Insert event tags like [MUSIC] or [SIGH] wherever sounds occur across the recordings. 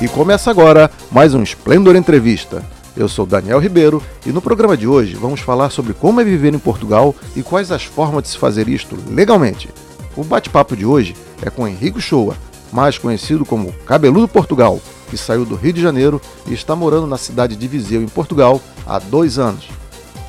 E começa agora mais um Esplendor Entrevista. Eu sou Daniel Ribeiro e no programa de hoje vamos falar sobre como é viver em Portugal e quais as formas de se fazer isto legalmente. O bate-papo de hoje é com Henrique Shoa, mais conhecido como Cabeludo Portugal, que saiu do Rio de Janeiro e está morando na cidade de Viseu, em Portugal, há dois anos.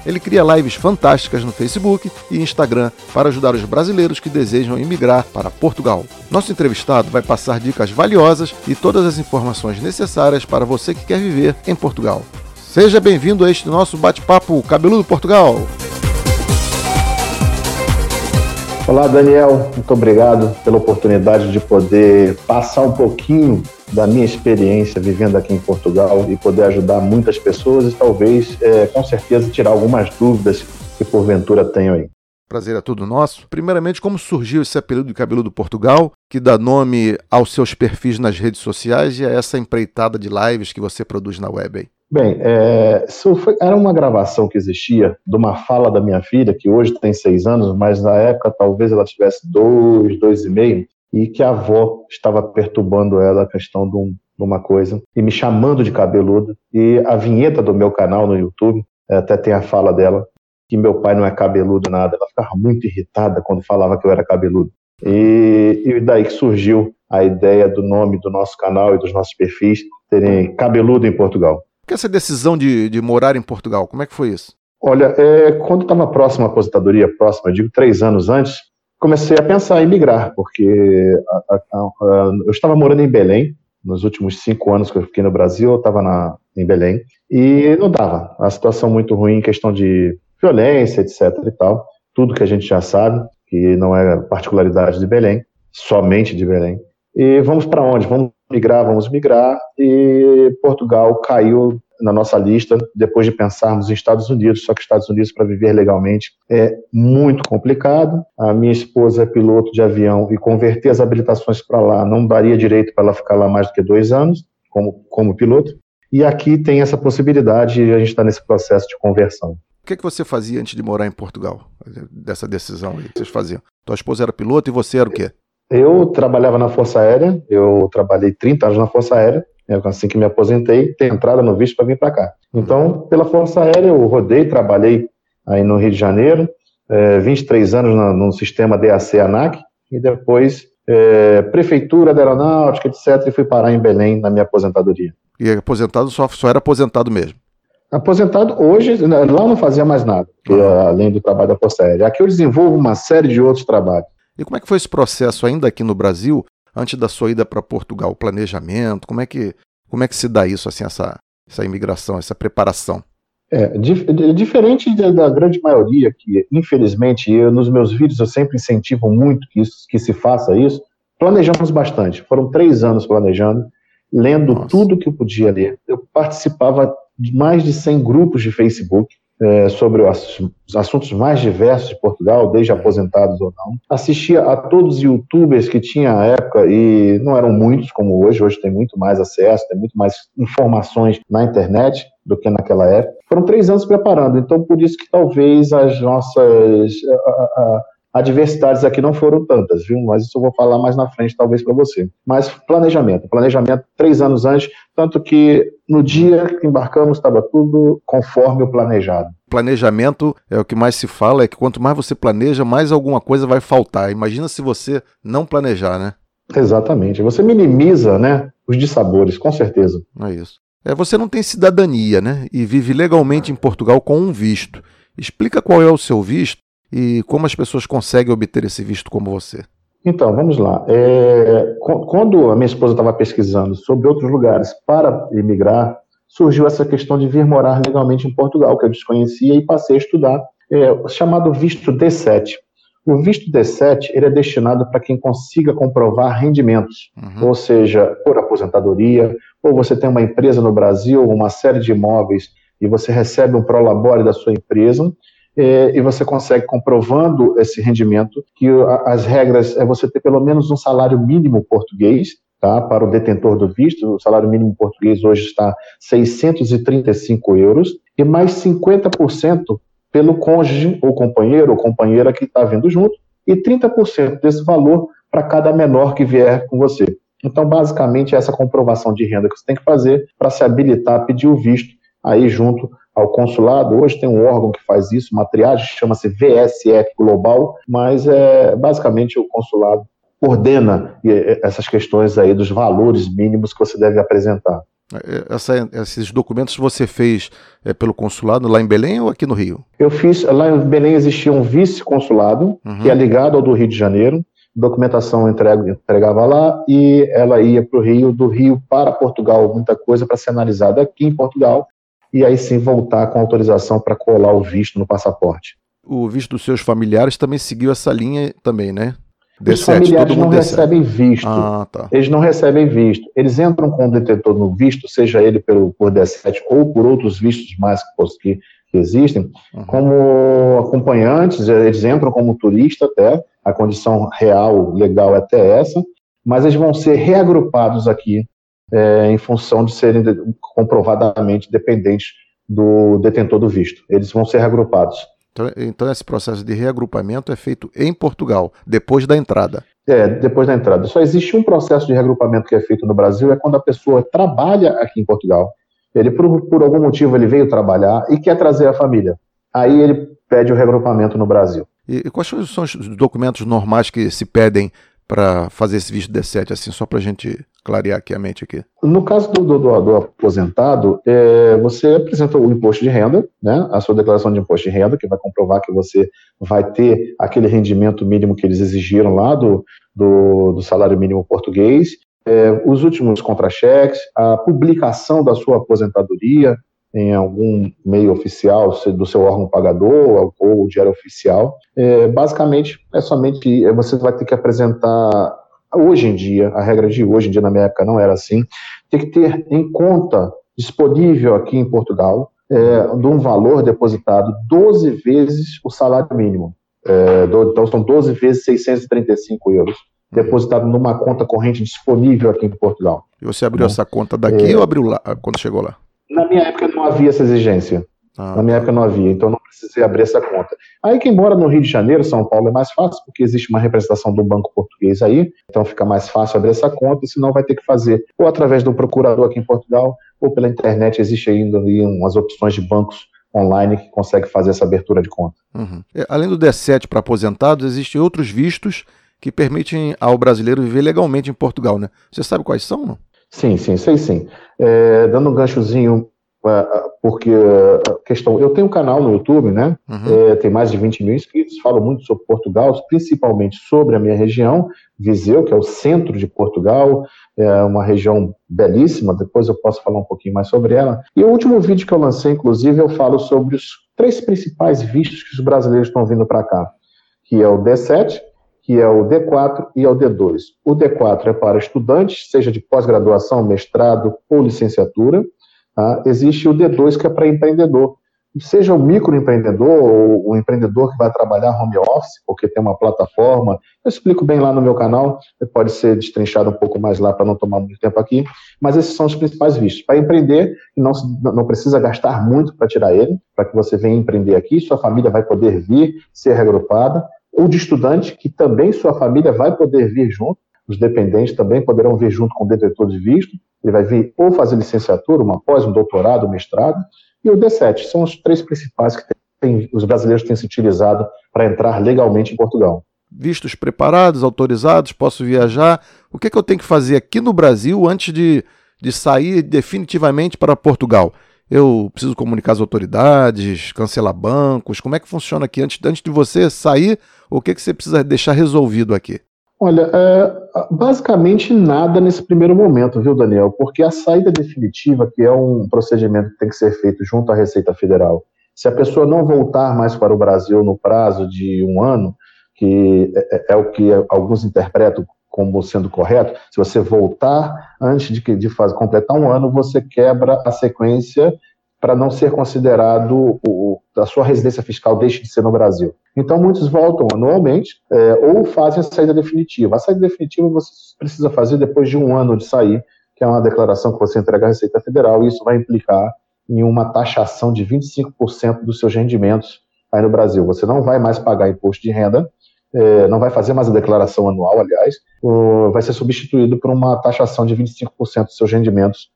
Ele cria lives fantásticas no Facebook e Instagram para ajudar os brasileiros que desejam emigrar para Portugal. Nosso entrevistado vai passar dicas valiosas e todas as informações necessárias para você que quer viver em Portugal. Seja bem-vindo a este nosso bate-papo Cabeludo Portugal. Olá, Daniel. Muito obrigado pela oportunidade de poder passar um pouquinho da minha experiência vivendo aqui em Portugal e poder ajudar muitas pessoas e talvez, é, com certeza, tirar algumas dúvidas que porventura tenham aí. Prazer é tudo nosso. Primeiramente, como surgiu esse apelido de Cabelo do Portugal, que dá nome aos seus perfis nas redes sociais e a essa empreitada de lives que você produz na web aí? Bem, é, foi, era uma gravação que existia de uma fala da minha filha, que hoje tem seis anos, mas na época talvez ela tivesse dois, dois e meio, e que a avó estava perturbando ela a questão de, um, de uma coisa e me chamando de cabeludo. E a vinheta do meu canal no YouTube, é, até tem a fala dela, que meu pai não é cabeludo nada. Ela ficava muito irritada quando falava que eu era cabeludo. E, e daí que surgiu a ideia do nome do nosso canal e dos nossos perfis terem cabeludo em Portugal. Que essa decisão de, de morar em Portugal, como é que foi isso? Olha, é, quando estava próximo à aposentadoria, próxima, digo três anos antes, comecei a pensar em migrar, porque a, a, a, eu estava morando em Belém, nos últimos cinco anos que eu fiquei no Brasil, eu estava em Belém, e não dava. A situação muito ruim em questão de violência, etc e tal, tudo que a gente já sabe, que não é particularidade de Belém, somente de Belém. E vamos para onde? Vamos migrar, vamos migrar, e Portugal caiu na nossa lista depois de pensarmos em Estados Unidos, só que Estados Unidos para viver legalmente é muito complicado. A minha esposa é piloto de avião e converter as habilitações para lá não daria direito para ela ficar lá mais do que dois anos como, como piloto. E aqui tem essa possibilidade e a gente está nesse processo de conversão. O que, é que você fazia antes de morar em Portugal? Dessa decisão aí que vocês faziam? Tua esposa era piloto e você era o quê? Eu trabalhava na Força Aérea, eu trabalhei 30 anos na Força Aérea, assim que me aposentei, ter entrada no visto para vir para cá. Então, pela Força Aérea, eu rodei, trabalhei aí no Rio de Janeiro, é, 23 anos no, no sistema DAC ANAC, e depois é, Prefeitura da Aeronáutica, etc., e fui parar em Belém na minha aposentadoria. E aposentado só, só era aposentado mesmo? Aposentado hoje, lá não fazia mais nada, além do trabalho da Força Aérea. Aqui eu desenvolvo uma série de outros trabalhos. E como é que foi esse processo ainda aqui no Brasil, antes da sua ida para Portugal? O planejamento, como é que, como é que se dá isso, assim, essa, essa imigração, essa preparação? É, diferente da grande maioria, que infelizmente eu, nos meus vídeos eu sempre incentivo muito que, isso, que se faça isso, planejamos bastante. Foram três anos planejando, lendo Nossa. tudo que eu podia ler. Eu participava de mais de 100 grupos de Facebook, é, sobre os assuntos mais diversos de Portugal, desde aposentados ou não. Assistia a todos os youtubers que tinha à época, e não eram muitos como hoje, hoje tem muito mais acesso, tem muito mais informações na internet do que naquela época. Foram três anos preparando, então por isso que talvez as nossas. A, a, Adversidades aqui não foram tantas, viu? Mas isso eu vou falar mais na frente, talvez, para você. Mas planejamento. Planejamento três anos antes, tanto que no dia que embarcamos estava tudo conforme o planejado. Planejamento é o que mais se fala, é que quanto mais você planeja, mais alguma coisa vai faltar. Imagina se você não planejar, né? Exatamente. Você minimiza, né, os dissabores, com certeza. É isso. É, você não tem cidadania, né? E vive legalmente em Portugal com um visto. Explica qual é o seu visto e como as pessoas conseguem obter esse visto como você? Então, vamos lá. É, quando a minha esposa estava pesquisando sobre outros lugares para emigrar, surgiu essa questão de vir morar legalmente em Portugal, que eu desconhecia, e passei a estudar. é, chamado visto D7. O visto D7 ele é destinado para quem consiga comprovar rendimentos, uhum. ou seja, por aposentadoria, ou você tem uma empresa no Brasil, uma série de imóveis, e você recebe um prolabore da sua empresa, é, e você consegue, comprovando esse rendimento, que as regras é você ter pelo menos um salário mínimo português, tá, para o detentor do visto, o salário mínimo português hoje está 635 euros, e mais 50% pelo cônjuge ou companheiro ou companheira que está vindo junto, e 30% desse valor para cada menor que vier com você. Então, basicamente, é essa comprovação de renda que você tem que fazer para se habilitar a pedir o visto aí junto ao consulado. Hoje tem um órgão que faz isso, uma triagem, chama-se VSF Global, mas é basicamente o consulado ordena essas questões aí dos valores mínimos que você deve apresentar. É, essa, esses documentos você fez é, pelo consulado lá em Belém ou aqui no Rio? Eu fiz, lá em Belém existia um vice-consulado, uhum. que é ligado ao do Rio de Janeiro, documentação entrega, entregava lá e ela ia para o Rio, do Rio para Portugal, muita coisa para ser analisada aqui em Portugal, e aí sim voltar com autorização para colar o visto no passaporte. O visto dos seus familiares também seguiu essa linha também, né? Os familiares não recebem visto. Ah, tá. Eles não recebem visto. Eles entram com o detentor no visto, seja ele pelo, por D7 ou por outros vistos mais que, que existem, uhum. como acompanhantes, eles entram como turista até, a condição real, legal é até essa, mas eles vão ser reagrupados aqui é, em função de serem comprovadamente dependentes do detentor do visto. Eles vão ser reagrupados. Então, então, esse processo de reagrupamento é feito em Portugal, depois da entrada. É, depois da entrada. Só existe um processo de reagrupamento que é feito no Brasil, é quando a pessoa trabalha aqui em Portugal. Ele, por, por algum motivo, ele veio trabalhar e quer trazer a família. Aí ele pede o reagrupamento no Brasil. E, e quais são os documentos normais que se pedem para fazer esse visto D7, assim, só para a gente clarear aqui a mente aqui? No caso do, do, do aposentado, é, você apresenta o imposto de renda, né, a sua declaração de imposto de renda, que vai comprovar que você vai ter aquele rendimento mínimo que eles exigiram lá do, do, do salário mínimo português, é, os últimos contra-cheques, a publicação da sua aposentadoria, em algum meio oficial do seu órgão pagador ou diário oficial. É, basicamente, é somente você vai ter que apresentar hoje em dia, a regra de hoje em dia, na minha época não era assim, tem que ter em conta disponível aqui em Portugal é, de um valor depositado 12 vezes o salário mínimo. É, do, então são 12 vezes 635 euros depositado numa conta corrente disponível aqui em Portugal. E você abriu essa conta daqui é, ou abriu lá quando chegou lá? Na minha época não havia essa exigência. Ah, Na minha época não havia, então não precisei abrir essa conta. Aí quem mora no Rio de Janeiro, São Paulo, é mais fácil, porque existe uma representação do banco português aí, então fica mais fácil abrir essa conta, senão vai ter que fazer ou através do procurador aqui em Portugal, ou pela internet, existe ainda ali umas opções de bancos online que consegue fazer essa abertura de conta. Uhum. É, além do D7 para aposentados, existem outros vistos que permitem ao brasileiro viver legalmente em Portugal, né? Você sabe quais são, não? Sim, sim, sei sim. É, dando um ganchozinho, porque a questão. Eu tenho um canal no YouTube, né? Uhum. É, tem mais de 20 mil inscritos, falo muito sobre Portugal, principalmente sobre a minha região, Viseu, que é o centro de Portugal, é uma região belíssima, depois eu posso falar um pouquinho mais sobre ela. E o último vídeo que eu lancei, inclusive, eu falo sobre os três principais vistos que os brasileiros estão vindo para cá, que é o D7, que é o D4 e é o D2. O D4 é para estudantes, seja de pós-graduação, mestrado ou licenciatura. Tá? Existe o D2, que é para empreendedor. Seja o microempreendedor ou o empreendedor que vai trabalhar home office, porque tem uma plataforma. Eu explico bem lá no meu canal, pode ser destrinchado um pouco mais lá para não tomar muito tempo aqui. Mas esses são os principais vistos. Para empreender, não, não precisa gastar muito para tirar ele, para que você venha empreender aqui, sua família vai poder vir, ser reagrupada ou de estudante, que também sua família vai poder vir junto, os dependentes também poderão vir junto com o detetor de visto, ele vai vir ou fazer licenciatura, uma pós, um doutorado, um mestrado, e o D7, são os três principais que tem, os brasileiros têm se utilizado para entrar legalmente em Portugal. Vistos preparados, autorizados, posso viajar. O que, é que eu tenho que fazer aqui no Brasil antes de, de sair definitivamente para Portugal? Eu preciso comunicar as autoridades, cancelar bancos? Como é que funciona aqui? Antes, antes de você sair, o que, que você precisa deixar resolvido aqui? Olha, é, basicamente nada nesse primeiro momento, viu, Daniel? Porque a saída definitiva, que é um procedimento que tem que ser feito junto à Receita Federal Se a pessoa não voltar mais para o Brasil no prazo de um ano, que é, é, é o que alguns interpretam como sendo correto, se você voltar antes de, de fazer, completar um ano, você quebra a sequência para não ser considerado o, a sua residência fiscal deixe de ser no Brasil. Então, muitos voltam anualmente é, ou fazem a saída definitiva. A saída definitiva você precisa fazer depois de um ano de sair, que é uma declaração que você entrega à Receita Federal, e isso vai implicar em uma taxação de 25% dos seus rendimentos aí no Brasil. Você não vai mais pagar imposto de renda, é, não vai fazer mais a declaração anual, aliás, vai ser substituído por uma taxação de 25% dos seus rendimentos,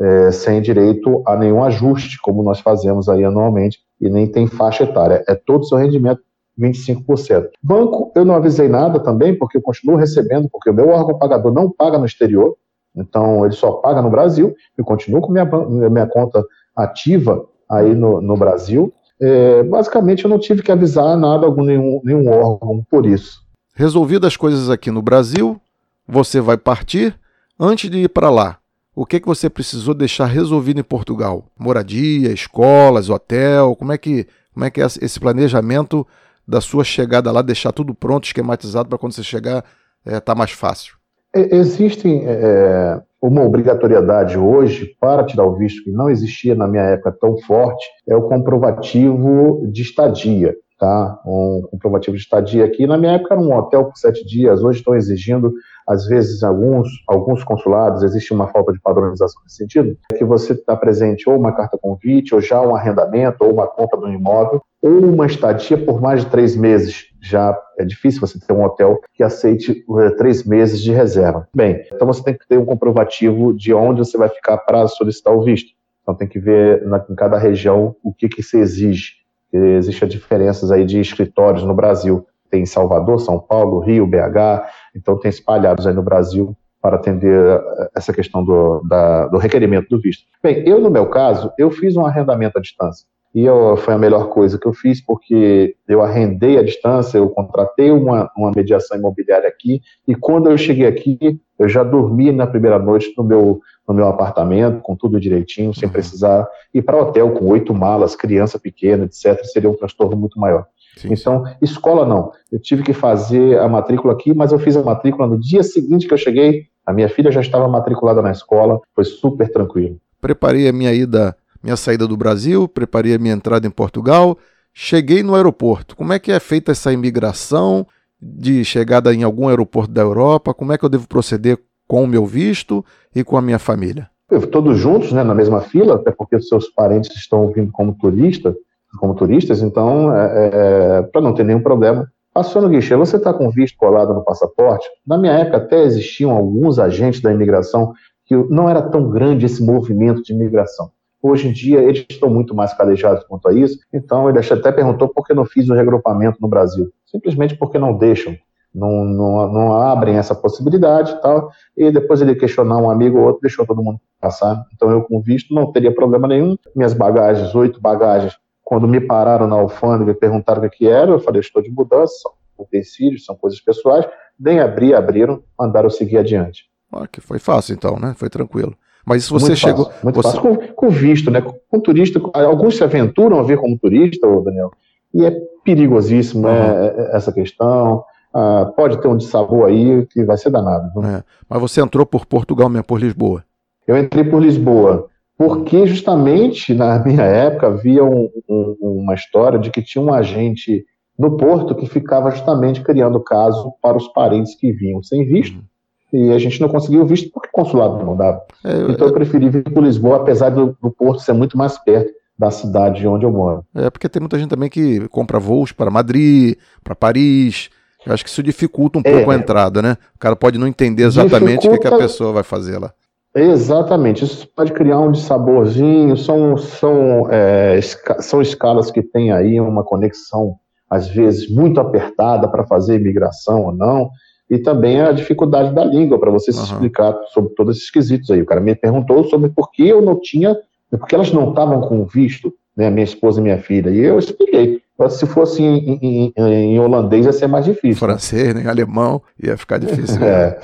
é, sem direito a nenhum ajuste, como nós fazemos aí anualmente, e nem tem faixa etária. É todo o seu rendimento 25%. Banco, eu não avisei nada também, porque eu continuo recebendo, porque o meu órgão pagador não paga no exterior, então ele só paga no Brasil, eu continuo com minha, minha conta ativa aí no, no Brasil, é, basicamente eu não tive que avisar nada algum nenhum, nenhum órgão por isso. Resolvidas as coisas aqui no Brasil, você vai partir. Antes de ir para lá, o que, que você precisou deixar resolvido em Portugal? Moradia, escolas, hotel? Como é que, como é, que é esse planejamento da sua chegada lá, deixar tudo pronto, esquematizado para quando você chegar é, tá mais fácil? Existem é, uma obrigatoriedade hoje para tirar o visto que não existia na minha época tão forte é o comprovativo de estadia, tá? Um comprovativo de estadia aqui na minha época era um hotel por sete dias. Hoje estão exigindo às vezes, alguns, alguns consulados, existe uma falta de padronização nesse sentido, é que você está presente ou uma carta convite, ou já um arrendamento, ou uma compra do imóvel, ou uma estadia por mais de três meses. Já é difícil você ter um hotel que aceite é, três meses de reserva. Bem, então você tem que ter um comprovativo de onde você vai ficar para solicitar o visto. Então tem que ver na, em cada região o que, que se exige. Existem diferenças aí de escritórios no Brasil tem Salvador, São Paulo, Rio, BH, então tem espalhados aí no Brasil para atender eh, essa questão do, da, do requerimento do visto. Bem, eu no meu caso, eu fiz um arrendamento à distância. E eu, foi a melhor coisa que eu fiz, porque eu arrendei à distância, eu contratei uma, uma mediação imobiliária aqui, e quando eu cheguei aqui, eu já dormi na primeira noite no meu, no meu apartamento, com tudo direitinho, sem uhum. precisar ir para hotel com oito malas, criança pequena, etc. Seria um transtorno muito maior. Sim, então, escola não. Eu tive que fazer a matrícula aqui, mas eu fiz a matrícula no dia seguinte que eu cheguei. A minha filha já estava matriculada na escola, foi super tranquilo. Preparei a minha ida, minha saída do Brasil, preparei a minha entrada em Portugal, cheguei no aeroporto. Como é que é feita essa imigração de chegada em algum aeroporto da Europa? Como é que eu devo proceder com o meu visto e com a minha família? Todos juntos, né, na mesma fila, até porque os seus parentes estão vindo como turista como turistas, então, é, é, para não ter nenhum problema. Passou no guichê, você está com visto colado no passaporte? Na minha época até existiam alguns agentes da imigração que não era tão grande esse movimento de imigração. Hoje em dia eles estão muito mais calejados quanto a isso, então ele até perguntou por que não fiz o regrupamento no Brasil. Simplesmente porque não deixam, não, não, não abrem essa possibilidade e tal, e depois ele questionar um amigo ou outro, deixou todo mundo passar. Então eu com visto não teria problema nenhum, minhas bagagens, oito bagagens quando me pararam na alfândega e perguntaram o que era, eu falei, estou de mudança, são utensílios, são coisas pessoais. Nem abri, abriram, mandaram seguir adiante. Ah, que foi fácil então, né? Foi tranquilo. Mas isso você muito chegou. Fácil, muito você... fácil com, com, visto, né? Com turista, alguns se aventuram a vir como turista, Daniel, e é perigosíssimo uhum. né, essa questão. Ah, pode ter um dissabor aí que vai ser danado. É. Mas você entrou por Portugal mesmo, por Lisboa? Eu entrei por Lisboa porque justamente na [LAUGHS] minha época havia um, um, uma história de que tinha um agente no porto que ficava justamente criando caso para os parentes que vinham sem visto. Uhum. E a gente não conseguiu visto porque o consulado não dava. É, eu, então eu preferi vir para Lisboa, apesar do, do porto ser muito mais perto da cidade onde eu moro. É porque tem muita gente também que compra voos para Madrid, para Paris. Eu acho que isso dificulta um é, pouco a entrada, né? O cara pode não entender exatamente dificulta... o que, que a pessoa vai fazer lá. Exatamente, isso pode criar um saborzinho, são, são, é, esca são escalas que têm aí uma conexão, às vezes, muito apertada para fazer imigração ou não, e também a dificuldade da língua, para você uhum. se explicar sobre todos esses quesitos aí. O cara me perguntou sobre por que eu não tinha, porque elas não estavam com visto, né, minha esposa e minha filha, e eu expliquei. Se fosse em, em, em holandês ia ser mais difícil. Francês, né, alemão, ia ficar difícil. [LAUGHS] é.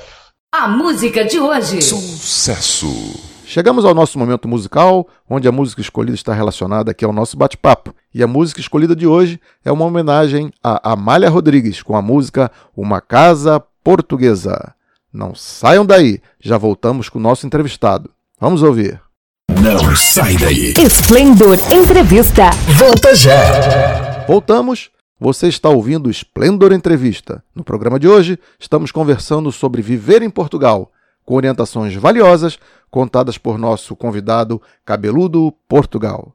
A música de hoje. Sucesso. Chegamos ao nosso momento musical, onde a música escolhida está relacionada aqui ao nosso bate-papo. E a música escolhida de hoje é uma homenagem a Amália Rodrigues com a música Uma Casa Portuguesa. Não saiam daí, já voltamos com o nosso entrevistado. Vamos ouvir. Não sai daí. Esplendor Entrevista. Volta já. Voltamos. Você está ouvindo Esplendor Entrevista. No programa de hoje, estamos conversando sobre viver em Portugal, com orientações valiosas contadas por nosso convidado Cabeludo Portugal.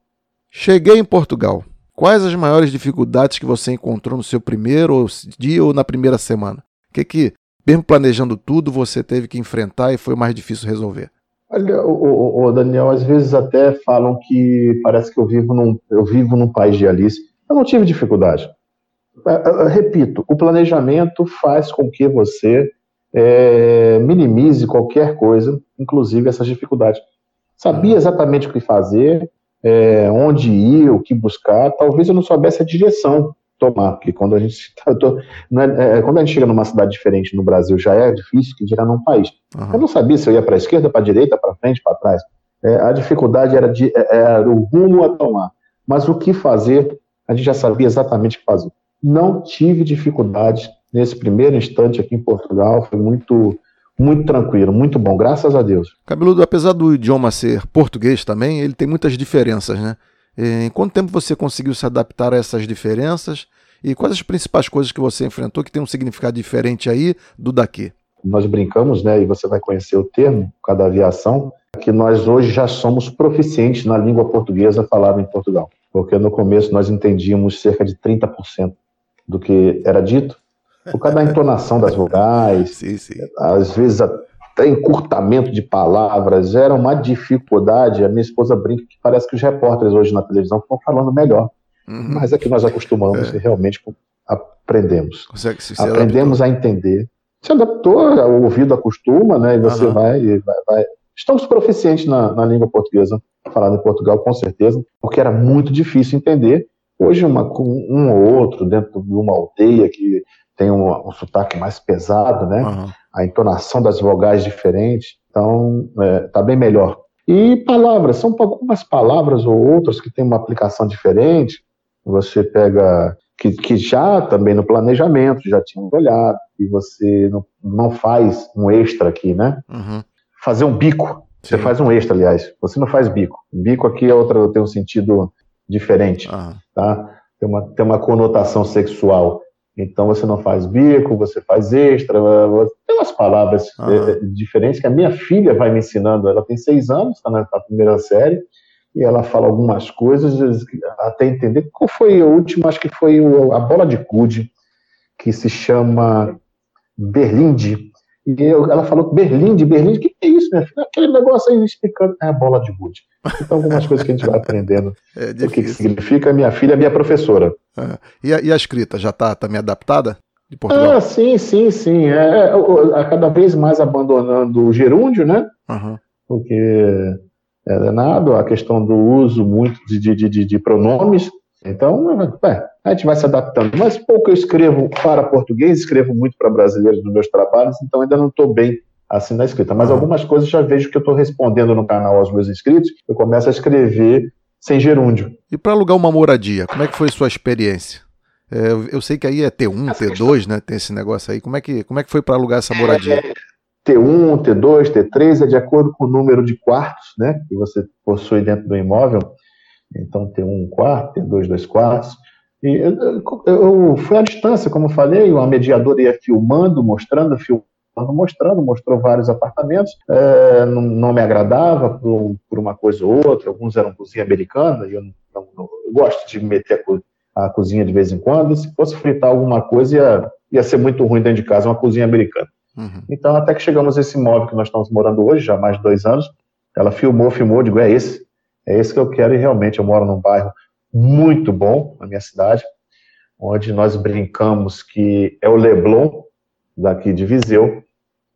Cheguei em Portugal. Quais as maiores dificuldades que você encontrou no seu primeiro dia ou na primeira semana? O que, que mesmo planejando tudo, você teve que enfrentar e foi mais difícil resolver? Olha, o, o, Daniel, às vezes até falam que parece que eu vivo num, eu vivo num país de Alice. Eu não tive dificuldade. É, eu, é, repito, o planejamento faz com que você é, minimize qualquer coisa, inclusive essas dificuldades. Sabia exatamente o que fazer, é, onde ir, o que buscar. Talvez eu não soubesse a direção tomar, porque quando a gente tá, tô, é, é, quando a gente chega numa cidade diferente no Brasil já é difícil que dirá num país. Uhum. Eu não sabia se eu ia para a esquerda, para a direita, para frente, para trás. É, a dificuldade era, de, é, era o rumo a tomar, mas o que fazer a gente já sabia exatamente o que fazer. Não tive dificuldade nesse primeiro instante aqui em Portugal, foi muito muito tranquilo, muito bom, graças a Deus. Cabeludo, apesar do idioma ser português também, ele tem muitas diferenças, né? Em quanto tempo você conseguiu se adaptar a essas diferenças? E quais as principais coisas que você enfrentou que tem um significado diferente aí do daqui? Nós brincamos, né, e você vai conhecer o termo, cada aviação, que nós hoje já somos proficientes na língua portuguesa falada em Portugal. Porque no começo nós entendíamos cerca de 30% do que era dito, por causa da entonação das vogais, [LAUGHS] sim, sim. às vezes encurtamento de palavras, era uma dificuldade. A minha esposa brinca que parece que os repórteres hoje na televisão estão falando melhor. Uhum. Mas é que nós acostumamos é. e realmente aprendemos. Consegue se aprendemos a entender. Se adaptou, o ouvido acostuma, né? E você uhum. vai, vai, vai, Estamos proficientes na, na língua portuguesa, falada em Portugal, com certeza, porque era muito difícil entender. Hoje, uma, um ou outro dentro de uma aldeia que tem um, um sotaque mais pesado, né? Uhum. A entonação das vogais diferente, então é, tá bem melhor. E palavras, são algumas palavras ou outras que têm uma aplicação diferente. Você pega que, que já também no planejamento já tinham olhado e você não, não faz um extra aqui, né? Uhum. Fazer um bico, Sim. você faz um extra, aliás. Você não faz bico. Bico aqui é outra tem um sentido diferente, uhum. tá? Tem uma, tem uma conotação sexual. Então você não faz bico, você faz extra, tem umas palavras uhum. diferentes que a minha filha vai me ensinando. Ela tem seis anos, está na, na, primeira série, e ela fala algumas coisas até entender. Qual foi a última? Acho que foi a bola de cude, que se chama Berlinde. E eu, ela falou Berlinde, Berlinde, o que é isso, minha filha? Aquele negócio aí explicando. É a bola de gude. Então, algumas coisas que a gente vai aprendendo. [LAUGHS] É o que, que significa. Minha filha é minha professora. É. E, a, e, a, escrita, já está também adaptada? De Portugal? Ah, sim, sim, sim. É, é, cada vez mais abandonando o gerúndio, né? Uhum. Porque é danado a questão do uso muito de, de, de, de pronomes. Então, é, a gente vai se adaptando. Mas pouco eu escrevo para português, escrevo muito para brasileiros nos meus trabalhos, então ainda não estou bem assim na escrita. Mas algumas coisas já vejo que eu estou respondendo no canal aos meus inscritos, eu começo a escrever sem gerúndio. E para alugar uma moradia, como é que foi sua experiência? É, eu sei que aí é T1, essa T2, questão... né? Tem esse negócio aí. Como é que, como é que foi para alugar essa moradia? É, T1, T2, T3 é de acordo com o número de quartos, né? Que você possui dentro do imóvel. Então, T1, um quarto, T2, dois quartos. E eu, eu, fui à distância, como falei, uma mediadora ia filmando, mostrando, filmando mostrando, mostrou vários apartamentos, é, não, não, me agradava por, por, uma coisa ou outra, alguns eram cozinha americana, e eu, não, não, eu gosto de meter a, co, a, cozinha de vez em quando, se fosse fritar alguma coisa ia, ia ser muito ruim dentro de casa, uma cozinha americana. Uhum. Então, até que chegamos a esse imóvel que nós estamos morando hoje, já há mais de dois anos, ela filmou, filmou, digo, é esse, é esse que eu quero, e realmente eu moro num bairro muito bom, na minha cidade, onde nós brincamos que é o Leblon daqui de Viseu,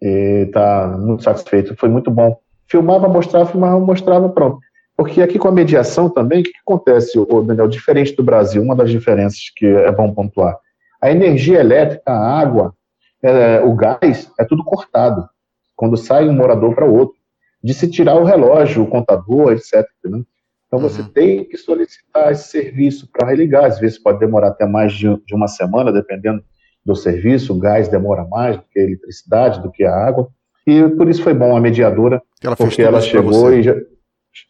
e está muito satisfeito, foi muito bom. Filmava, mostrava, filmava, mostrava, pronto. Porque aqui com a mediação também, o que, que acontece, o Daniel, diferente do Brasil, uma das diferenças que é bom pontuar, a energia elétrica, a água, é, o gás, é tudo cortado, quando sai um morador para outro. De se tirar o relógio, o contador, etc. Né? Então você uhum. tem que solicitar esse serviço para religar. Às vezes pode demorar até mais de, de, uma semana, dependendo do serviço. O gás demora mais do que a eletricidade, do que a água. E por isso foi bom a mediadora, ela porque ela chegou e já,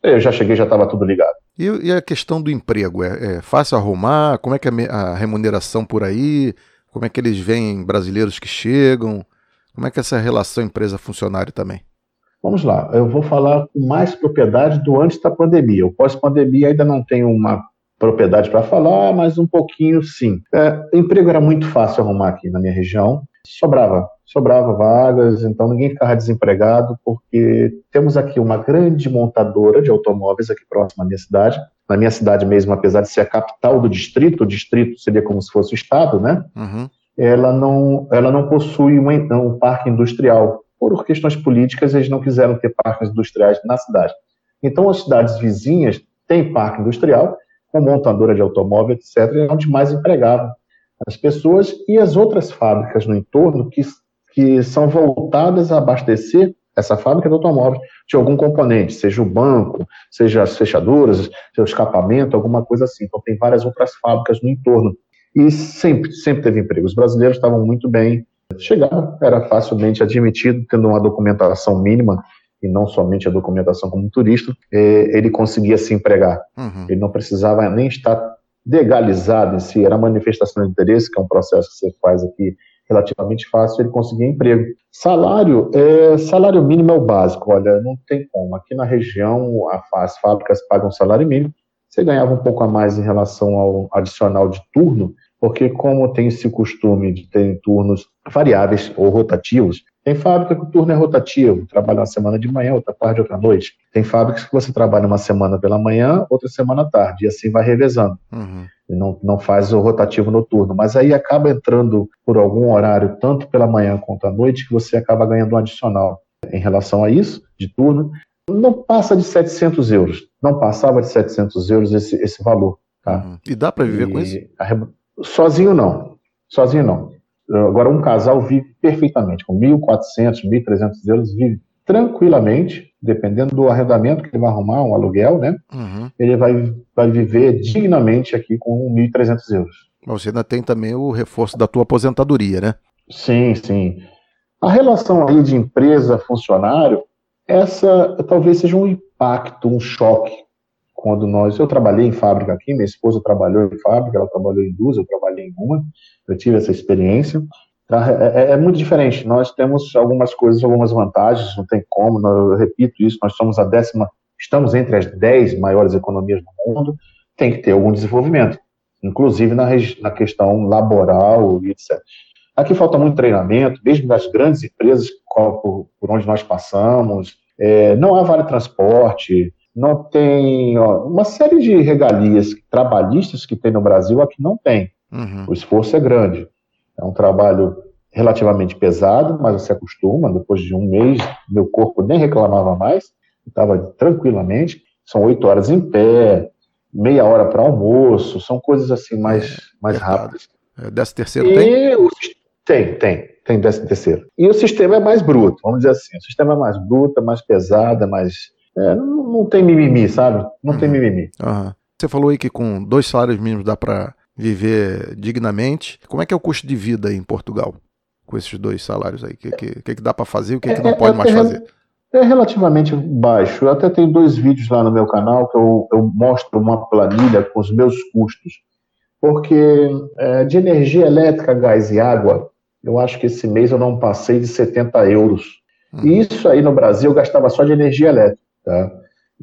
eu já cheguei, já estava tudo ligado. E, e, a questão do emprego? É, é, fácil arrumar? Como é que é a remuneração por aí? Como é que eles veem brasileiros que chegam? Como é que é essa relação empresa-funcionário também? Vamos lá, eu vou falar com mais propriedade do antes da pandemia. O pós-pandemia ainda não tenho uma propriedade para falar, mas um pouquinho sim. É, emprego era muito fácil arrumar aqui na minha região, sobrava, sobrava vagas, então ninguém ficava desempregado, porque temos aqui uma grande montadora de automóveis aqui próximo à minha cidade. Na minha cidade mesmo, apesar de ser a capital do distrito, o distrito seria como se fosse o estado, né? Uhum. Ela não, ela não possui um, um parque industrial por questões políticas, eles não quiseram ter parques industriais na cidade. Então, as cidades vizinhas têm parque industrial, com montadora de automóvel, etc., é onde mais empregavam as pessoas e as outras fábricas no entorno que, que são voltadas a abastecer essa fábrica de automóveis de algum componente, seja o banco, seja as fechaduras, o escapamento, alguma coisa assim. Então, tem várias outras fábricas no entorno. E sempre, sempre teve emprego. Os brasileiros estavam muito bem chegar, era facilmente admitido, tendo uma documentação mínima, e não somente a documentação como turista, é, ele conseguia se empregar. Uhum. Ele não precisava nem estar legalizado em si, era manifestação de interesse, que é um processo que você faz aqui relativamente fácil, ele conseguia emprego. Salário, é, salário mínimo é o básico, olha, não tem como. Aqui na região, as fábricas pagam salário mínimo, você ganhava um pouco a mais em relação ao adicional de turno, porque como tem esse costume de ter turnos variáveis ou rotativos, tem fábrica que o turno é rotativo, trabalha uma semana de manhã, outra tarde, outra noite. Tem fábricas que você trabalha uma semana pela manhã, outra semana à tarde, e assim vai revezando. Uhum. Não, não faz o rotativo noturno. Mas aí acaba entrando por algum horário, tanto pela manhã quanto à noite, que você acaba ganhando um adicional. Em relação a isso, de turno, não passa de 700 euros. Não passava de 700 euros esse, esse valor. Tá? Uhum. E dá para viver e com isso? A, Sozinho não. Sozinho não. Agora, um casal vive perfeitamente, com 1.400, 1.300 euros, vive tranquilamente, dependendo do arrendamento que ele vai arrumar, um aluguel, né? Uhum. Ele vai, vai viver dignamente aqui com 1.300 euros. Mas você ainda tem também o reforço da tua aposentadoria, né? Sim, sim. A relação aí de empresa-funcionário, essa talvez seja um impacto, um choque quando nós, eu trabalhei em fábrica aqui, minha esposa trabalhou em fábrica, ela trabalhou em duas, eu trabalhei em uma, eu tive essa experiência. Tá? É, é, é muito diferente. Nós temos algumas coisas, algumas vantagens, não tem como. Eu repito isso. Nós somos a décima, estamos entre as dez maiores economias do mundo. Tem que ter algum desenvolvimento, inclusive na, na questão laboral e etc. Aqui falta muito treinamento, mesmo das grandes empresas por, por onde nós passamos. É, não há vale transporte, não tem ó, uma série de regalias trabalhistas que tem no Brasil, aqui não tem. Uhum. O esforço é grande. É um trabalho relativamente pesado, mas você acostuma. Depois de um mês, meu corpo nem reclamava mais, estava tranquilamente. São oito horas em pé, meia hora para almoço, são coisas assim mais, é, mais é rápidas. É, décimo terceiro e tem? O, tem, tem, tem décimo terceiro. E o sistema é mais bruto, vamos dizer assim. O sistema é mais bruto, é mais pesado, mais é, não, não, tem mimimi, sabe? Não uhum. tem mimimi. Uhum. Você falou aí que com dois salários mínimos dá para viver dignamente. Como é que é o custo de vida em Portugal com esses dois salários aí? O que, que, que, que dá para fazer e o que, é, que não é, pode mais fazer? É relativamente baixo. Eu até tenho dois vídeos lá no meu canal que eu, eu mostro uma planilha com os meus custos. Porque é, de energia elétrica, gás e água, eu acho que esse mês eu não passei de 70 euros. Uhum. E isso aí no Brasil eu gastava só de energia elétrica. Tá?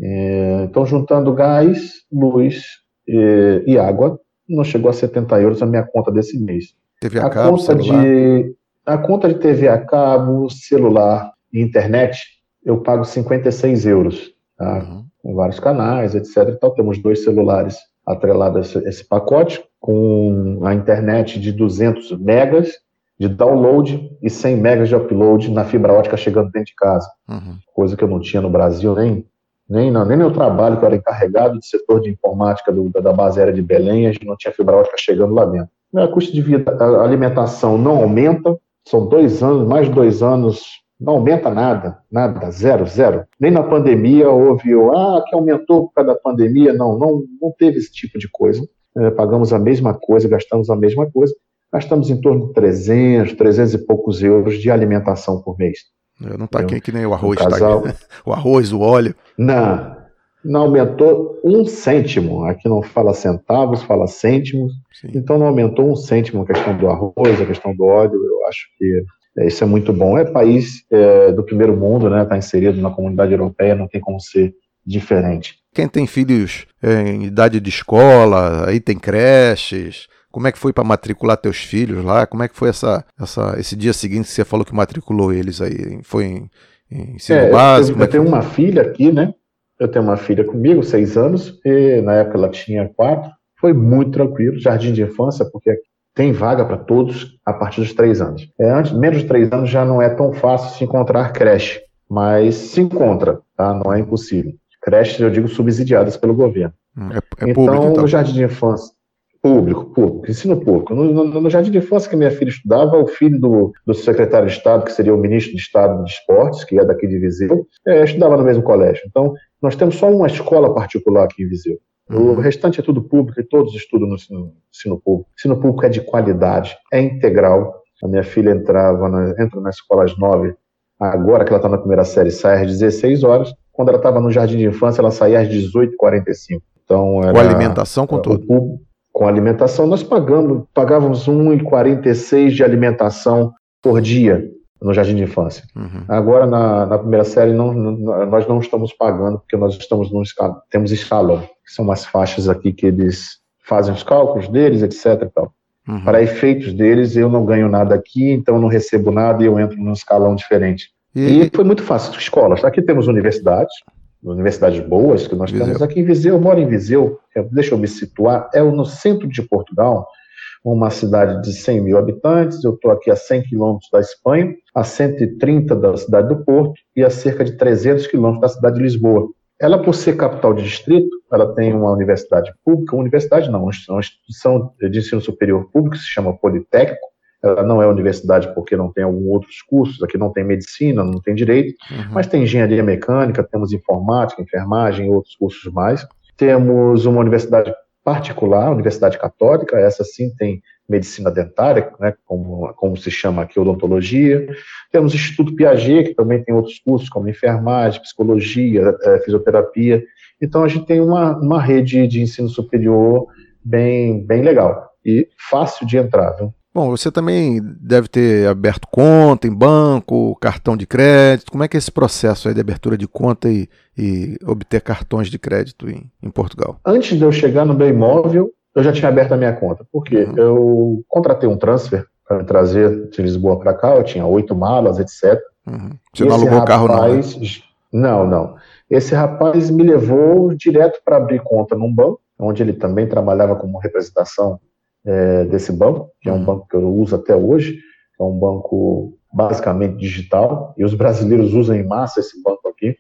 É, então, juntando gás, luz e, e, água, não chegou a 70 euros a minha conta desse mês. TV a, a cabo, conta celular. de A conta de TV a cabo, celular e internet, eu pago 56 euros, tá? Uhum. com vários canais, etc. Então, temos dois celulares atrelados a esse, esse pacote, com a internet de 200 megas de download e 100 megas de upload na fibra ótica chegando dentro de casa. Uhum. Coisa que eu não tinha no Brasil, nem, nem, não, nem meu trabalho, que eu era encarregado de setor de informática do, da base aérea de Belém, a gente não tinha fibra ótica chegando lá dentro. A custo de vida, a alimentação não aumenta, são dois anos, mais de dois anos Não aumenta nada, nada, zero, zero. Nem na pandemia houve, ah, que aumentou por causa da pandemia. Não, não, não teve esse tipo de coisa. É, pagamos a mesma coisa, gastamos a mesma coisa. Gastamos em torno de 300, 300 e poucos euros de alimentação por mês. Eu não está aqui que nem o arroz, um casal... tá. [LAUGHS] O arroz, o óleo. Não, não aumentou um cêntimo. Aqui não fala centavos, fala cêntimos. Sim. Então não aumentou um cêntimo a questão do arroz, a questão do óleo. Eu acho que é, isso é muito bom. É país é, do primeiro mundo, né? Está inserido na comunidade europeia, não tem como ser diferente. Quem tem filhos é, em idade de escola, aí tem creches. Como é que foi para matricular teus filhos lá? Como é que foi essa, essa, esse dia seguinte que você falou que matriculou eles aí? Foi em, em ensino é, básico? Eu, eu, eu tenho uma filha aqui, né? Eu tenho uma filha comigo, seis anos, e na época ela tinha quatro. Foi muito tranquilo, jardim de infância, porque tem vaga para todos a partir dos três anos. É, antes, menos de três anos já não é tão fácil se encontrar creche, mas se encontra, tá? Não é impossível. Creches, eu digo, subsidiadas pelo governo. Hum, é, é então, público, então, no jardim de infância, público, público, ensino público. No, no, no, jardim de infância que minha filha estudava, o filho do, do, secretário de Estado, que seria o ministro de Estado de Esportes, que é daqui de Viseu, é, estudava no mesmo colégio. Então, nós temos só uma escola particular aqui em Viseu. Uhum. O restante é tudo público e todos estudam no ensino, ensino público. O ensino público é de qualidade, é integral. A minha filha entrava na, entra na escola às nove, agora que ela está na primeira série, sai às 16 horas. Quando ela estava no jardim de infância, ela saía às 18h45. Então, era, com alimentação, com tudo? Com alimentação, nós pagamos, pagávamos 1,46 de alimentação por dia no jardim de infância. Uhum. Agora, na, na, primeira série, não, não, nós não estamos pagando, porque nós estamos num temos escalão, que são umas faixas aqui que eles fazem os cálculos deles, etc. Uhum. Para efeitos deles, eu não ganho nada aqui, então eu não recebo nada e eu entro num escalão diferente. E, e foi muito fácil. Escolas, aqui temos universidades, universidades boas que nós Viseu. temos aqui em Viseu. Eu moro em Viseu, deixa eu me situar, é no centro de Portugal, uma cidade de 100 mil habitantes, eu estou aqui a 100 quilômetros da Espanha, a 130 da cidade do Porto e a cerca de 300 quilômetros da cidade de Lisboa. Ela, por ser capital de distrito, ela tem uma universidade pública, uma universidade não, uma instituição de ensino superior público, que se chama Politécnico, ela não é universidade porque não tem alguns outros cursos, aqui não tem medicina, não tem direito, uhum. mas tem engenharia mecânica, temos informática, enfermagem e outros cursos mais. Temos uma universidade particular, Universidade Católica, essa sim tem medicina dentária, né, como, como se chama aqui, odontologia. Temos o Instituto Piaget, que também tem outros cursos, como enfermagem, psicologia, é, fisioterapia. Então, a gente tem uma, uma rede de ensino superior bem, bem legal e fácil de entrar. Viu? Bom, você também deve ter aberto conta em banco, cartão de crédito. Como é que é esse processo aí de abertura de conta e, e obter cartões de crédito em, em, Portugal? Antes de eu chegar no bem imóvel, eu já tinha aberto a minha conta. Porque uhum. eu contratei um transfer para me trazer de Lisboa para cá, eu tinha oito malas, etc. Uhum. Você não alugou o carro não, né? Não, não. Esse rapaz me levou direto para abrir conta num banco, onde ele também trabalhava como representação é, desse banco, que é um uhum. banco que eu uso até hoje, é um banco basicamente digital, e os brasileiros usam em massa esse banco aqui,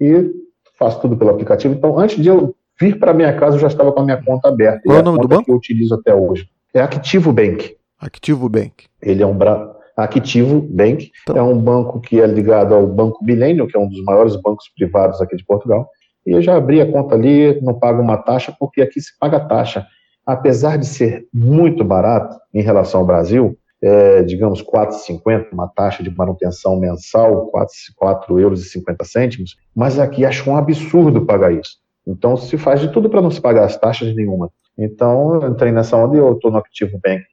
e faço tudo pelo aplicativo. Então, antes de eu vir para minha casa, eu já estava com a minha conta aberta. Qual é o nome do banco? que eu utilizo até hoje. É Activo Bank. Activo Bank. Ele é um bra... Activo Bank então. é um banco que é ligado ao Banco Milênio, que é um dos maiores bancos privados aqui de Portugal. E eu já abri a conta ali, não pago uma taxa, porque aqui se paga taxa apesar de ser muito barato em relação ao Brasil, é, digamos 4,50, uma taxa de manutenção mensal, 4, 4 euros e 50 cêntimos, mas aqui acho um absurdo pagar isso. Então se faz de tudo para não se pagar as taxas nenhuma. Então eu entrei nessa onda e eu estou no Activo Bank,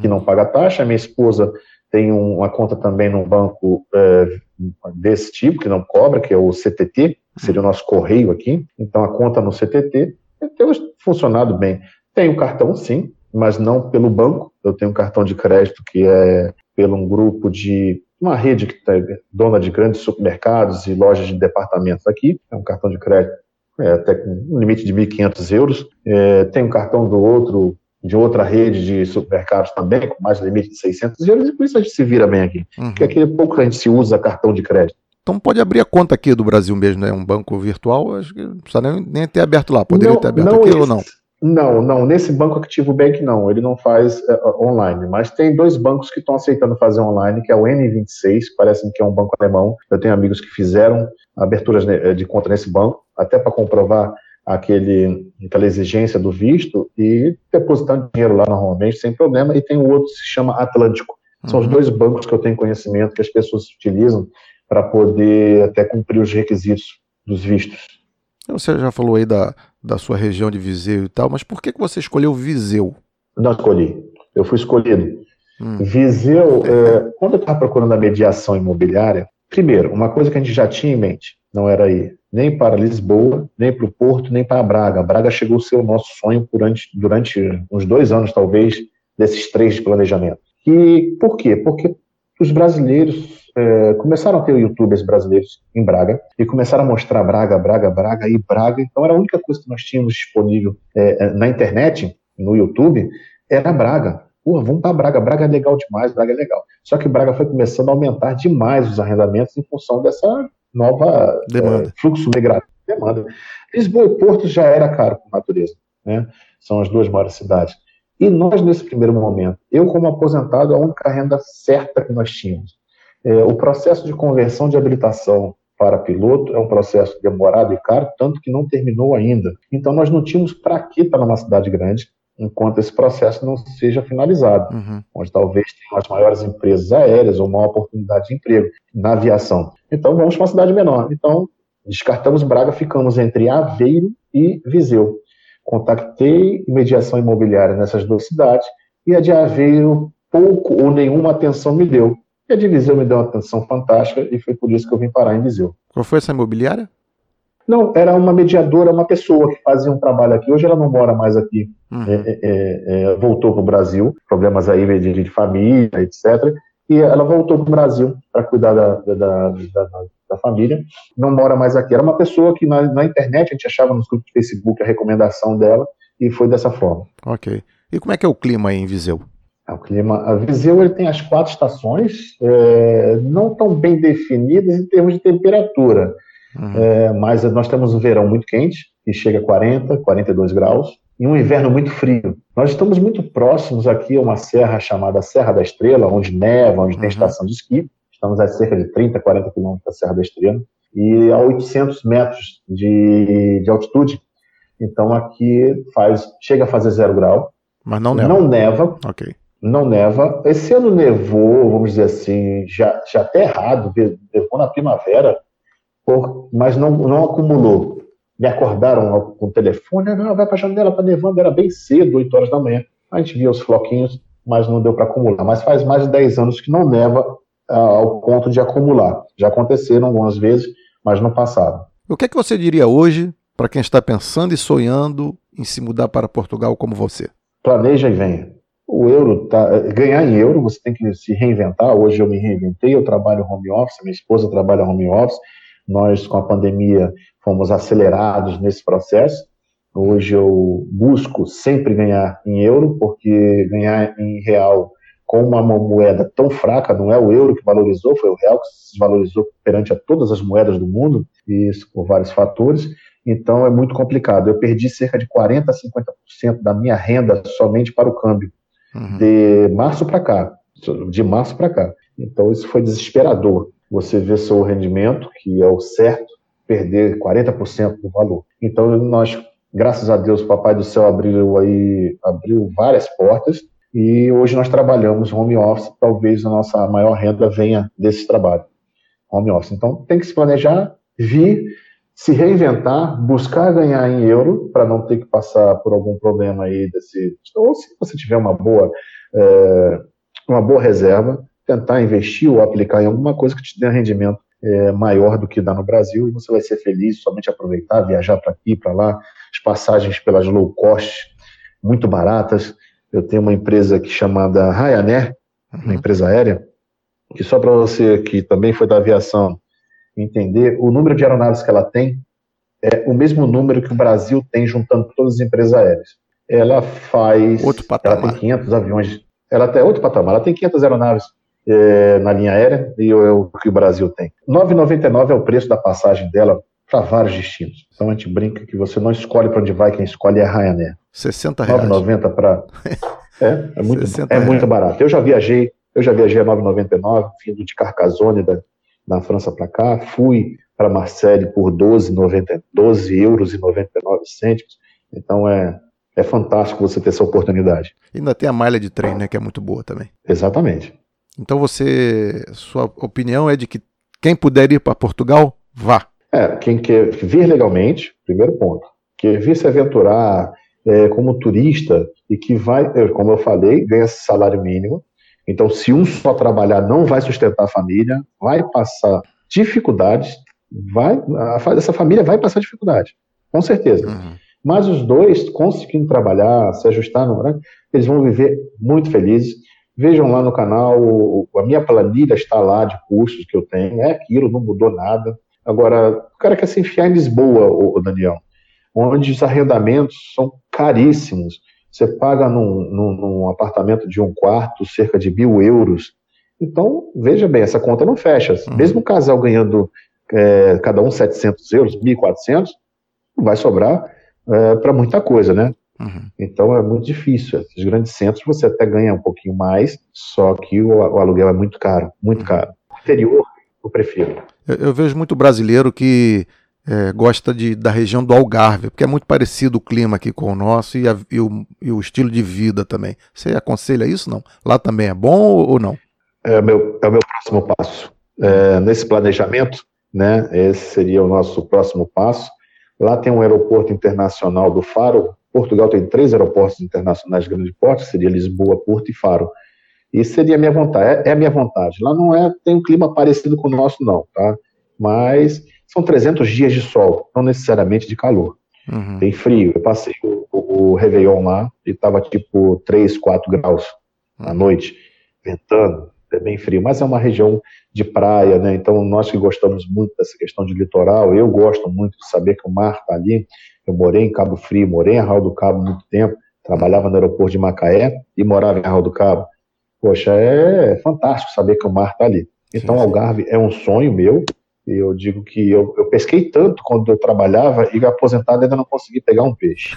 que uhum. não paga taxa, minha esposa tem uma conta também num banco é, desse tipo, que não cobra, que é o CTT, que seria o nosso correio aqui. Então a conta no CTT tem funcionado bem. Tenho cartão, sim, mas não pelo banco. Eu tenho um cartão de crédito que é pelo um grupo de uma rede que é dona de grandes supermercados e lojas de departamentos aqui. É um cartão de crédito é, até com um limite de 1.500 euros. É, tem um cartão do outro de outra rede de supermercados também, com mais limite de 600 euros, e por isso a gente se vira bem aqui. Uhum. Porque aqui é pouco que a gente se usa cartão de crédito. Então pode abrir a conta aqui do Brasil mesmo, né? Um banco virtual, acho que não precisa nem, nem ter aberto lá. Poderia não, ter aberto aqui ou não? Não, não. Nesse banco Activo Bank não, ele não faz uh, online. Mas tem dois bancos que estão aceitando fazer online, que é o N26, parece que é um banco alemão. Eu tenho amigos que fizeram aberturas de conta nesse banco, até para comprovar aquele, aquela exigência do visto e depositando dinheiro lá normalmente, sem problema. E tem o outro que se chama Atlântico. São uhum. os dois bancos que eu tenho conhecimento que as pessoas utilizam para poder até cumprir os requisitos dos vistos. Você já falou aí da, da sua região de Viseu e tal, mas por que, que você escolheu Viseu? Não escolhi, eu fui escolhido. Hum. Viseu, é, quando eu estava procurando a mediação imobiliária, primeiro, uma coisa que a gente já tinha em mente, não era ir nem para Lisboa, nem para o Porto, nem para Braga. Braga chegou a ser o nosso sonho durante, durante uns dois anos, talvez, desses três de planejamento. E por quê? Porque os brasileiros é, começaram a ter youtubers brasileiros em Braga e começaram a mostrar Braga, Braga, Braga e Braga. Então era a única coisa que nós tínhamos disponível é, na internet, no YouTube, era Braga. Pô, vamos para Braga, Braga é legal demais, Braga é legal. Só que Braga foi começando a aumentar demais os arrendamentos em função dessa nova demanda. É, fluxo migratório. Demanda. Lisboa e Porto já era caro por natureza, né? São as duas maiores cidades. E nós, nesse primeiro momento, eu como aposentado, a única renda certa que nós tínhamos é, o processo de conversão de habilitação para piloto é um processo demorado e caro, tanto que não terminou ainda. Então, nós não tínhamos para que estar numa cidade grande enquanto esse processo não seja finalizado, uhum. onde talvez tenham as maiores empresas aéreas ou uma oportunidade de emprego na aviação. Então, vamos para uma cidade menor. Então, descartamos Braga, ficamos entre Aveiro e Viseu. Contactei mediação imobiliária nessas duas cidades e a de Aveiro pouco ou nenhuma atenção me deu. E a de Viseu me deu uma atenção fantástica e foi por isso que eu vim parar em Viseu. Qual foi essa imobiliária? Não, era uma mediadora, uma pessoa que fazia um trabalho aqui. Hoje ela não mora mais aqui. Uhum. É, é, é, voltou para o Brasil, problemas aí de, de, família, etc. E ela voltou para o Brasil para cuidar da, da, da, da, família. Não mora mais aqui. Era uma pessoa que na, na internet a gente achava nos grupos de Facebook a recomendação dela e foi dessa forma. Ok. E como é que é o clima aí em Viseu? É, o clima, a Viseu ele tem as quatro estações, é, não tão bem definidas em termos de temperatura, uhum. é, mas nós temos um verão muito quente, que chega a 40, 42 graus, e um inverno muito frio. Nós estamos muito próximos aqui a uma serra chamada Serra da Estrela, onde neva, onde uhum. tem estação de esqui. Estamos a cerca de 30, 40 quilômetros da Serra da Estrela, e a 800 metros de, de altitude. Então aqui faz, chega a fazer zero grau. Mas não neva. Não neva. Ok não neva. Esse ano nevou, vamos dizer assim, já, já até errado, nevou na primavera, por, mas não, não acumulou. Me acordaram com o telefone, não, vai para a janela, está nevando, era bem cedo, 8 horas da manhã. A gente via os floquinhos, mas não deu para acumular. Mas faz mais de 10 anos que não neva ah, ao ponto de acumular. Já aconteceram algumas vezes, mas não passaram. O que é que você diria hoje para quem está pensando e sonhando em se mudar para Portugal como você? Planeja e venha o euro tá, ganhar em euro, você tem que se reinventar. Hoje eu me reinventei, eu trabalho home office, minha esposa trabalha home office. Nós, com a pandemia, fomos acelerados nesse processo. Hoje eu busco sempre ganhar em euro, porque ganhar em real com uma moeda tão fraca, não é o euro que valorizou, foi o real que se valorizou perante a todas as moedas do mundo, e isso por vários fatores. Então é muito complicado. Eu perdi cerca de 40 a 50% da minha renda somente para o câmbio uhum. de março para cá, de março para cá. Então isso foi desesperador. Você vê seu rendimento, que é o certo, perder 40% do valor. Então nós, graças a Deus, o Papai do Céu abriu aí, abriu várias portas e hoje nós trabalhamos home office. Talvez a nossa maior renda venha desse trabalho, home office. Então tem que se planejar, vir se reinventar, buscar ganhar em euro para não ter que passar por algum problema aí desse. Ou se você tiver uma boa, é, uma boa reserva, tentar investir ou aplicar em alguma coisa que te dê um rendimento é, maior do que dá no Brasil e você vai ser feliz somente aproveitar, viajar para aqui, para lá, as passagens pelas low cost, muito baratas. Eu tenho uma empresa que chamada Ryanair, uma uhum. empresa aérea, que só para você que também foi da aviação entender, o número de aeronaves que ela tem é o mesmo número que o Brasil tem juntando todas as empresas aéreas. Ela faz. Outro patamar. Ela tem 500 aviões. Ela tem outro patamar. Ela tem 500 aeronaves é, na linha aérea e é o que o Brasil tem. 9,99 é o preço da passagem dela para vários destinos. Então a gente brinca que você não escolhe para onde vai, quem escolhe é a Ryanair. 60 reais. 9,90 para. [LAUGHS] É, é muito, é muito barato. Eu já viajei, eu já viajei a 9,99, vindo de Carcassonne da, da França para cá, fui para Marseille por 12, 90, 12 euros e 99 cêntimos. Então é, é fantástico você ter essa oportunidade. E ainda tem a malha de trem, né, que é muito boa também. Exatamente. Então você, sua opinião é de que quem puder ir para Portugal, vá. É, quem quer vir legalmente, primeiro ponto. Quer vir se aventurar é, como turista e que vai, é, como eu falei, ganha salário mínimo. Então, se um só trabalhar não vai sustentar a família, vai passar dificuldades, vai, a, essa família vai passar dificuldade, com certeza. Uhum. Mas os dois, conseguindo trabalhar, se ajustar no horário, eles vão viver muito felizes. Vejam lá no canal, a minha planilha está lá de cursos que eu tenho, é aquilo, não mudou nada. Agora, o cara quer se enfiar em Lisboa, o Daniel, onde os arrendamentos são caríssimos. Você paga num, num, num, apartamento de um quarto cerca de mil euros. Então, veja bem, essa conta não fecha. Uhum. Mesmo o casal ganhando é, cada um 700 euros, 1.400, vai sobrar é, para muita coisa, né? Uhum. Então é muito difícil. Esses grandes centros você até ganha um pouquinho mais, só que o, o aluguel é muito caro, muito uhum. caro. O interior eu prefiro. Eu, eu vejo muito brasileiro que é, gosta de, da região do Algarve, porque é muito parecido o clima aqui com o nosso e, a, e, o, e o, estilo de vida também. Você aconselha isso, não? Lá também é bom ou não? É o meu, é o meu próximo passo. É, nesse planejamento, né, esse seria o nosso próximo passo. Lá tem um aeroporto internacional do Faro. Portugal tem três aeroportos internacionais de grande porte, seria Lisboa, Porto e Faro. E seria a minha vontade, é, é, a minha vontade. Lá não é, tem um clima parecido com o nosso, não, tá? Mas são 300 dias de sol, não necessariamente de calor. Uhum. Tem frio. Eu passei o, o, o Réveillon lá e tava tipo 3, 4 graus à noite, ventando, é bem frio. Mas é uma região de praia, né? Então nós que gostamos muito dessa questão de litoral, eu gosto muito de saber que o mar está ali. Eu morei em Cabo Frio, morei em Arraial do Cabo muito tempo, trabalhava no aeroporto de Macaé e morava em Arraial do Cabo poxa, é fantástico saber que o mar está ali. Então, sim, sim. Algarve é um sonho meu, eu digo que eu, eu, pesquei tanto quando eu trabalhava e aposentado ainda não consegui pegar um peixe.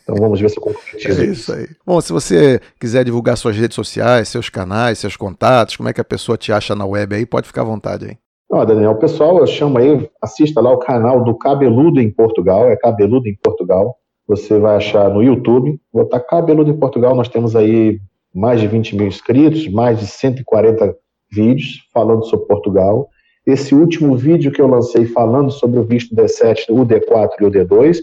Então vamos ver se eu concretizo [LAUGHS] é isso aí. Bom, se você quiser divulgar suas redes sociais, seus canais, seus contatos, como é que a pessoa te acha na web aí, pode ficar à vontade aí. Ó, Daniel, o pessoal chama aí, assista lá o canal do Cabeludo em Portugal, é Cabeludo em Portugal. Você vai achar no YouTube, botar Cabeludo em Portugal, nós temos aí mais de 20 mil inscritos, mais de 140 vídeos falando sobre Portugal. Esse último vídeo que eu lancei falando sobre o visto D7, o D4 e o D2,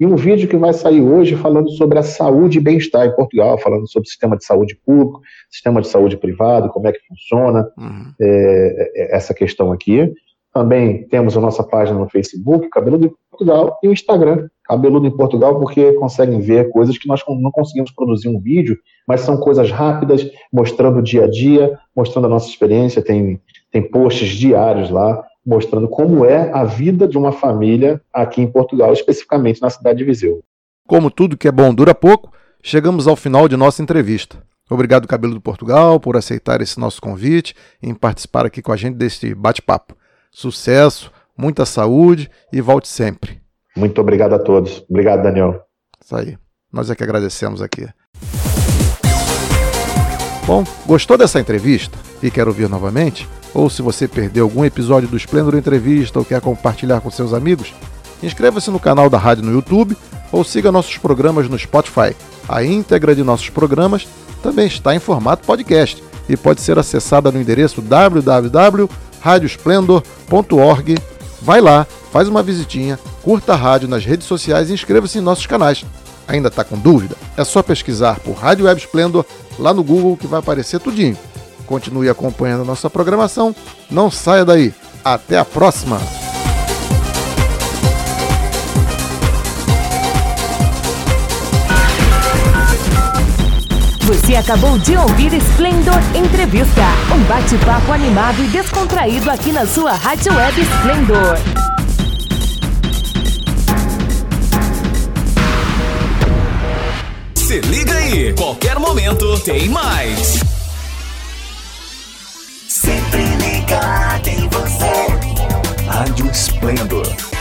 e um vídeo que vai sair hoje falando sobre a saúde e bem-estar em Portugal, falando sobre o sistema de saúde público, sistema de saúde privado, como é que funciona uhum. é, é essa questão aqui. Também temos a nossa página no Facebook, Cabeludo em Portugal, e o Instagram, Cabeludo em Portugal, porque conseguem ver coisas que nós não conseguimos produzir um vídeo, mas são coisas rápidas, mostrando o dia a dia, mostrando a nossa experiência. Tem, tem posts diários lá, mostrando como é a vida de uma família aqui em Portugal, especificamente na cidade de Viseu. Como tudo que é bom dura pouco, chegamos ao final de nossa entrevista. Obrigado, Cabelo do Portugal, por aceitar esse nosso convite e em participar aqui com a gente deste bate-papo sucesso, muita saúde e volte sempre. Muito obrigado a todos. Obrigado, Daniel. Isso aí. Nós é que agradecemos aqui. Bom, gostou dessa entrevista e quer ouvir novamente? Ou se você perdeu algum episódio do Esplendor Entrevista ou quer compartilhar com seus amigos, inscreva-se no canal da rádio no YouTube ou siga nossos programas no Spotify. A íntegra de nossos programas também está em formato podcast e pode ser acessada no endereço www radiosplendor.org. Vai lá, faz uma visitinha, curta a rádio nas redes sociais e inscreva-se em nossos canais. Ainda está com dúvida? É só pesquisar por Rádio Web Splendor lá no Google que vai aparecer tudinho. Continue acompanhando a nossa programação. Não saia daí. Até a próxima! Você acabou de ouvir Splendor Entrevista, um bate-papo animado e descontraído aqui na sua Rádio Web Splendor. Se liga aí, qualquer momento tem mais. Sempre ligado em você. Rádio Splendor